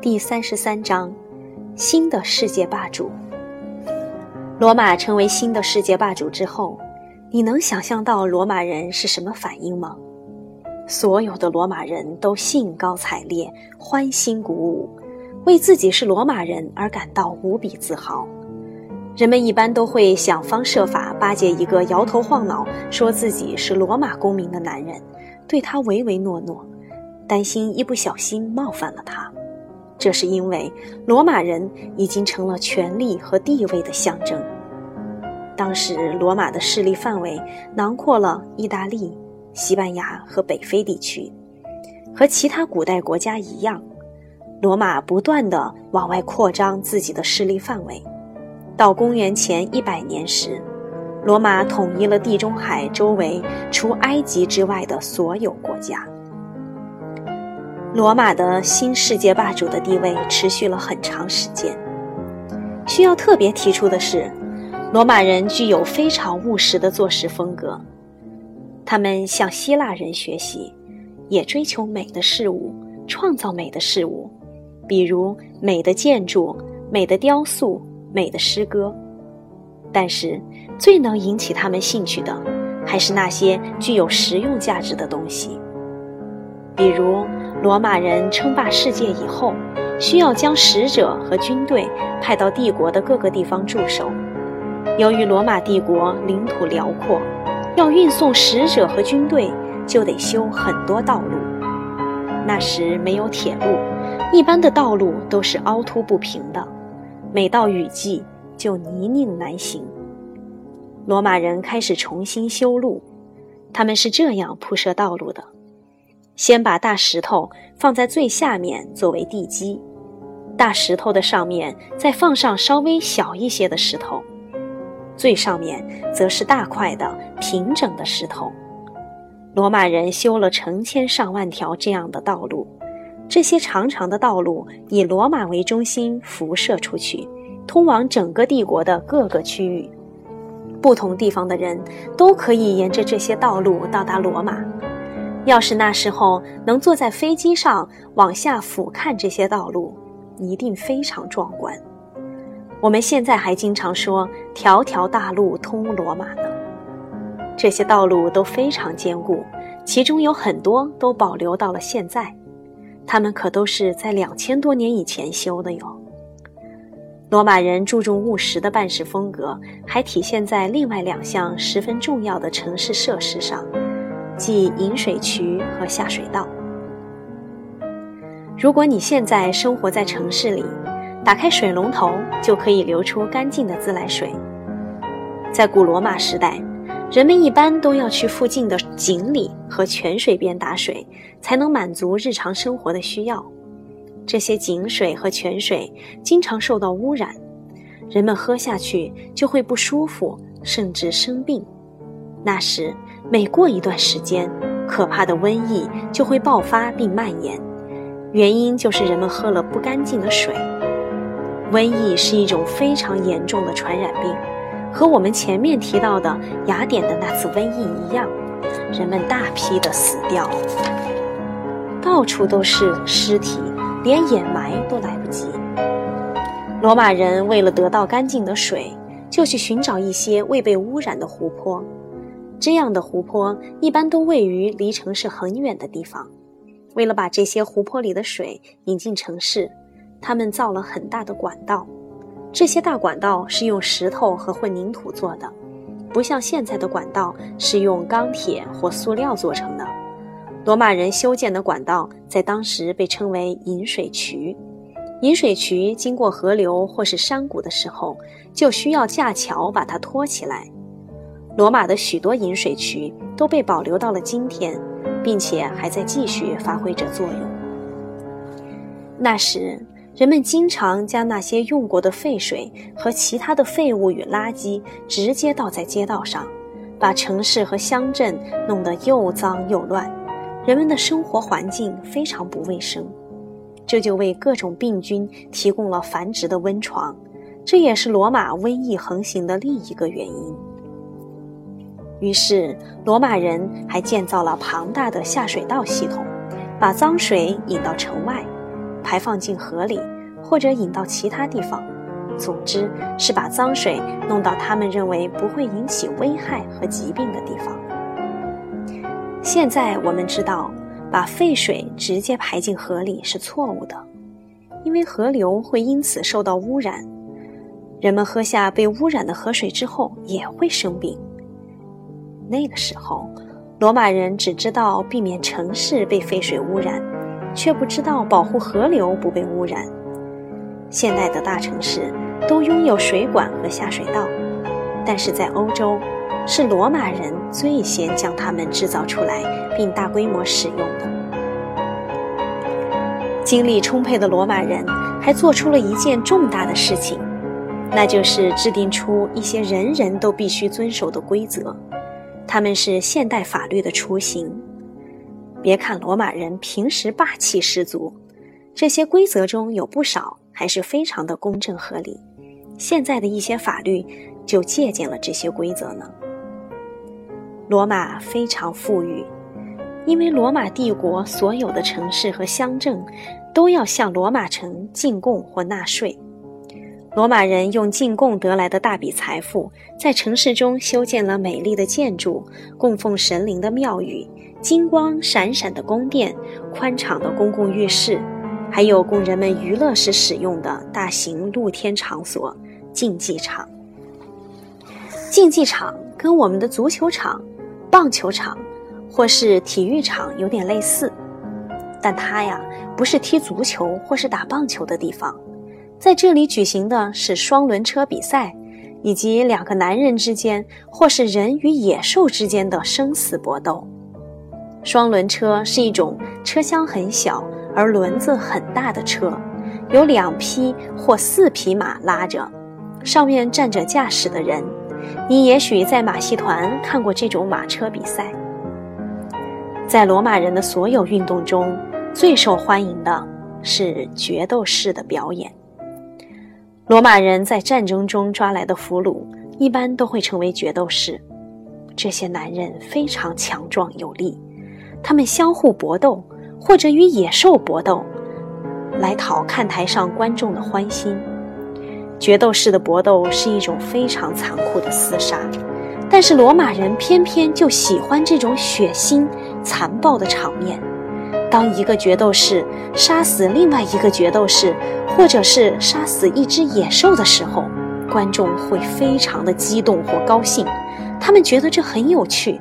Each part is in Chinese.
第三十三章：新的世界霸主。罗马成为新的世界霸主之后，你能想象到罗马人是什么反应吗？所有的罗马人都兴高采烈、欢欣鼓舞，为自己是罗马人而感到无比自豪。人们一般都会想方设法巴结一个摇头晃脑、说自己是罗马公民的男人，对他唯唯诺诺，担心一不小心冒犯了他。这是因为罗马人已经成了权力和地位的象征。当时，罗马的势力范围囊括了意大利、西班牙和北非地区。和其他古代国家一样，罗马不断地往外扩张自己的势力范围。到公元前一百年时，罗马统一了地中海周围除埃及之外的所有国家。罗马的新世界霸主的地位持续了很长时间。需要特别提出的是，罗马人具有非常务实的做事风格，他们向希腊人学习，也追求美的事物，创造美的事物，比如美的建筑、美的雕塑。美的诗歌，但是最能引起他们兴趣的，还是那些具有实用价值的东西。比如，罗马人称霸世界以后，需要将使者和军队派到帝国的各个地方驻守。由于罗马帝国领土辽阔，要运送使者和军队，就得修很多道路。那时没有铁路，一般的道路都是凹凸不平的。每到雨季，就泥泞难行。罗马人开始重新修路，他们是这样铺设道路的：先把大石头放在最下面作为地基，大石头的上面再放上稍微小一些的石头，最上面则是大块的平整的石头。罗马人修了成千上万条这样的道路。这些长长的道路以罗马为中心辐射出去，通往整个帝国的各个区域。不同地方的人都可以沿着这些道路到达罗马。要是那时候能坐在飞机上往下俯瞰这些道路，一定非常壮观。我们现在还经常说“条条大路通罗马”呢。这些道路都非常坚固，其中有很多都保留到了现在。他们可都是在两千多年以前修的哟。罗马人注重务实的办事风格，还体现在另外两项十分重要的城市设施上，即引水渠和下水道。如果你现在生活在城市里，打开水龙头就可以流出干净的自来水。在古罗马时代。人们一般都要去附近的井里和泉水边打水，才能满足日常生活的需要。这些井水和泉水经常受到污染，人们喝下去就会不舒服，甚至生病。那时，每过一段时间，可怕的瘟疫就会爆发并蔓延，原因就是人们喝了不干净的水。瘟疫是一种非常严重的传染病。和我们前面提到的雅典的那次瘟疫一样，人们大批的死掉，到处都是尸体，连掩埋都来不及。罗马人为了得到干净的水，就去寻找一些未被污染的湖泊。这样的湖泊一般都位于离城市很远的地方。为了把这些湖泊里的水引进城市，他们造了很大的管道。这些大管道是用石头和混凝土做的，不像现在的管道是用钢铁或塑料做成的。罗马人修建的管道在当时被称为引水渠。引水渠经过河流或是山谷的时候，就需要架桥把它托起来。罗马的许多引水渠都被保留到了今天，并且还在继续发挥着作用。那时。人们经常将那些用过的废水和其他的废物与垃圾直接倒在街道上，把城市和乡镇弄得又脏又乱，人们的生活环境非常不卫生，这就为各种病菌提供了繁殖的温床，这也是罗马瘟疫横行的另一个原因。于是，罗马人还建造了庞大的下水道系统，把脏水引到城外。排放进河里，或者引到其他地方。总之是把脏水弄到他们认为不会引起危害和疾病的地方。现在我们知道，把废水直接排进河里是错误的，因为河流会因此受到污染。人们喝下被污染的河水之后也会生病。那个时候，罗马人只知道避免城市被废水污染，却不知道保护河流不被污染。现代的大城市。都拥有水管和下水道，但是在欧洲，是罗马人最先将它们制造出来并大规模使用的。精力充沛的罗马人还做出了一件重大的事情，那就是制定出一些人人都必须遵守的规则，他们是现代法律的雏形。别看罗马人平时霸气十足，这些规则中有不少还是非常的公正合理。现在的一些法律就借鉴了这些规则呢。罗马非常富裕，因为罗马帝国所有的城市和乡镇都要向罗马城进贡或纳税。罗马人用进贡得来的大笔财富，在城市中修建了美丽的建筑、供奉神灵的庙宇、金光闪闪的宫殿、宽敞的公共浴室，还有供人们娱乐时使用的大型露天场所。竞技场，竞技场跟我们的足球场、棒球场或是体育场有点类似，但它呀不是踢足球或是打棒球的地方，在这里举行的是双轮车比赛，以及两个男人之间或是人与野兽之间的生死搏斗。双轮车是一种车厢很小而轮子很大的车，有两匹或四匹马拉着。上面站着驾驶的人，你也许在马戏团看过这种马车比赛。在罗马人的所有运动中，最受欢迎的是决斗士的表演。罗马人在战争中抓来的俘虏，一般都会成为决斗士。这些男人非常强壮有力，他们相互搏斗，或者与野兽搏斗，来讨看台上观众的欢心。决斗士的搏斗是一种非常残酷的厮杀，但是罗马人偏偏就喜欢这种血腥、残暴的场面。当一个决斗士杀死另外一个决斗士，或者是杀死一只野兽的时候，观众会非常的激动或高兴，他们觉得这很有趣。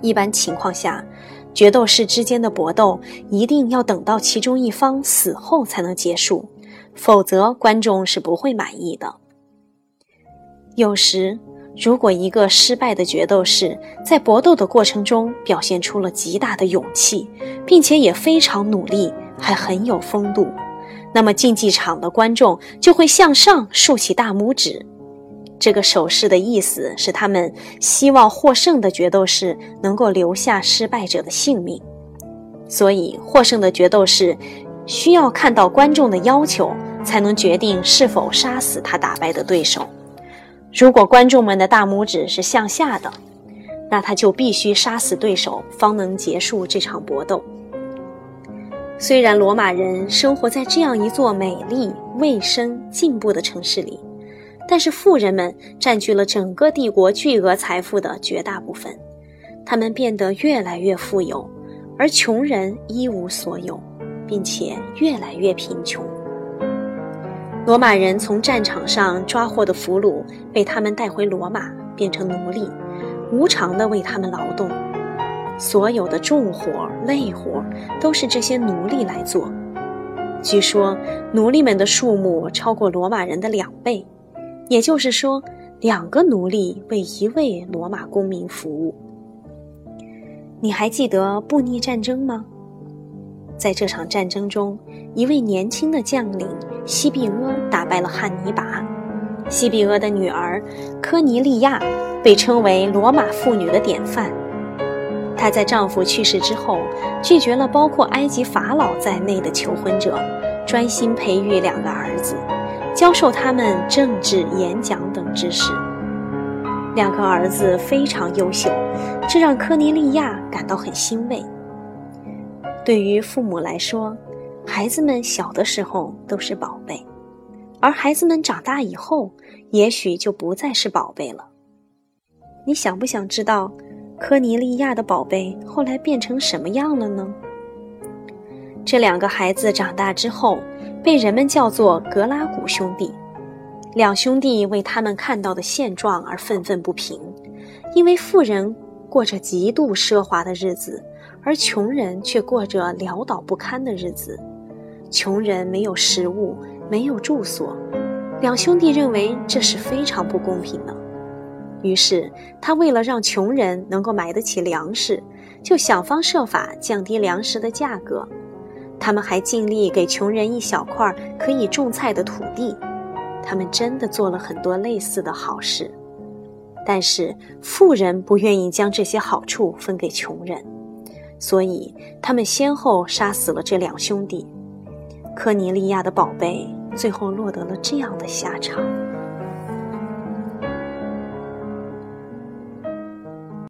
一般情况下，决斗士之间的搏斗一定要等到其中一方死后才能结束。否则，观众是不会满意的。有时，如果一个失败的决斗士在搏斗的过程中表现出了极大的勇气，并且也非常努力，还很有风度，那么竞技场的观众就会向上竖起大拇指。这个手势的意思是，他们希望获胜的决斗士能够留下失败者的性命。所以，获胜的决斗士需要看到观众的要求。才能决定是否杀死他打败的对手。如果观众们的大拇指是向下的，那他就必须杀死对手，方能结束这场搏斗。虽然罗马人生活在这样一座美丽、卫生、进步的城市里，但是富人们占据了整个帝国巨额财富的绝大部分，他们变得越来越富有，而穷人一无所有，并且越来越贫穷。罗马人从战场上抓获的俘虏被他们带回罗马，变成奴隶，无偿地为他们劳动。所有的重活、累活都是这些奴隶来做。据说，奴隶们的数目超过罗马人的两倍，也就是说，两个奴隶为一位罗马公民服务。你还记得布匿战争吗？在这场战争中，一位年轻的将领西庇阿打败了汉尼拔。西庇阿的女儿科尼利亚被称为罗马妇女的典范。她在丈夫去世之后，拒绝了包括埃及法老在内的求婚者，专心培育两个儿子，教授他们政治、演讲等知识。两个儿子非常优秀，这让科尼利亚感到很欣慰。对于父母来说，孩子们小的时候都是宝贝，而孩子们长大以后，也许就不再是宝贝了。你想不想知道，科尼利亚的宝贝后来变成什么样了呢？这两个孩子长大之后，被人们叫做格拉古兄弟。两兄弟为他们看到的现状而愤愤不平，因为富人过着极度奢华的日子，而穷人却过着潦倒不堪的日子。穷人没有食物，没有住所，两兄弟认为这是非常不公平的。于是，他为了让穷人能够买得起粮食，就想方设法降低粮食的价格。他们还尽力给穷人一小块可以种菜的土地。他们真的做了很多类似的好事，但是富人不愿意将这些好处分给穷人，所以他们先后杀死了这两兄弟。科尼利亚的宝贝最后落得了这样的下场。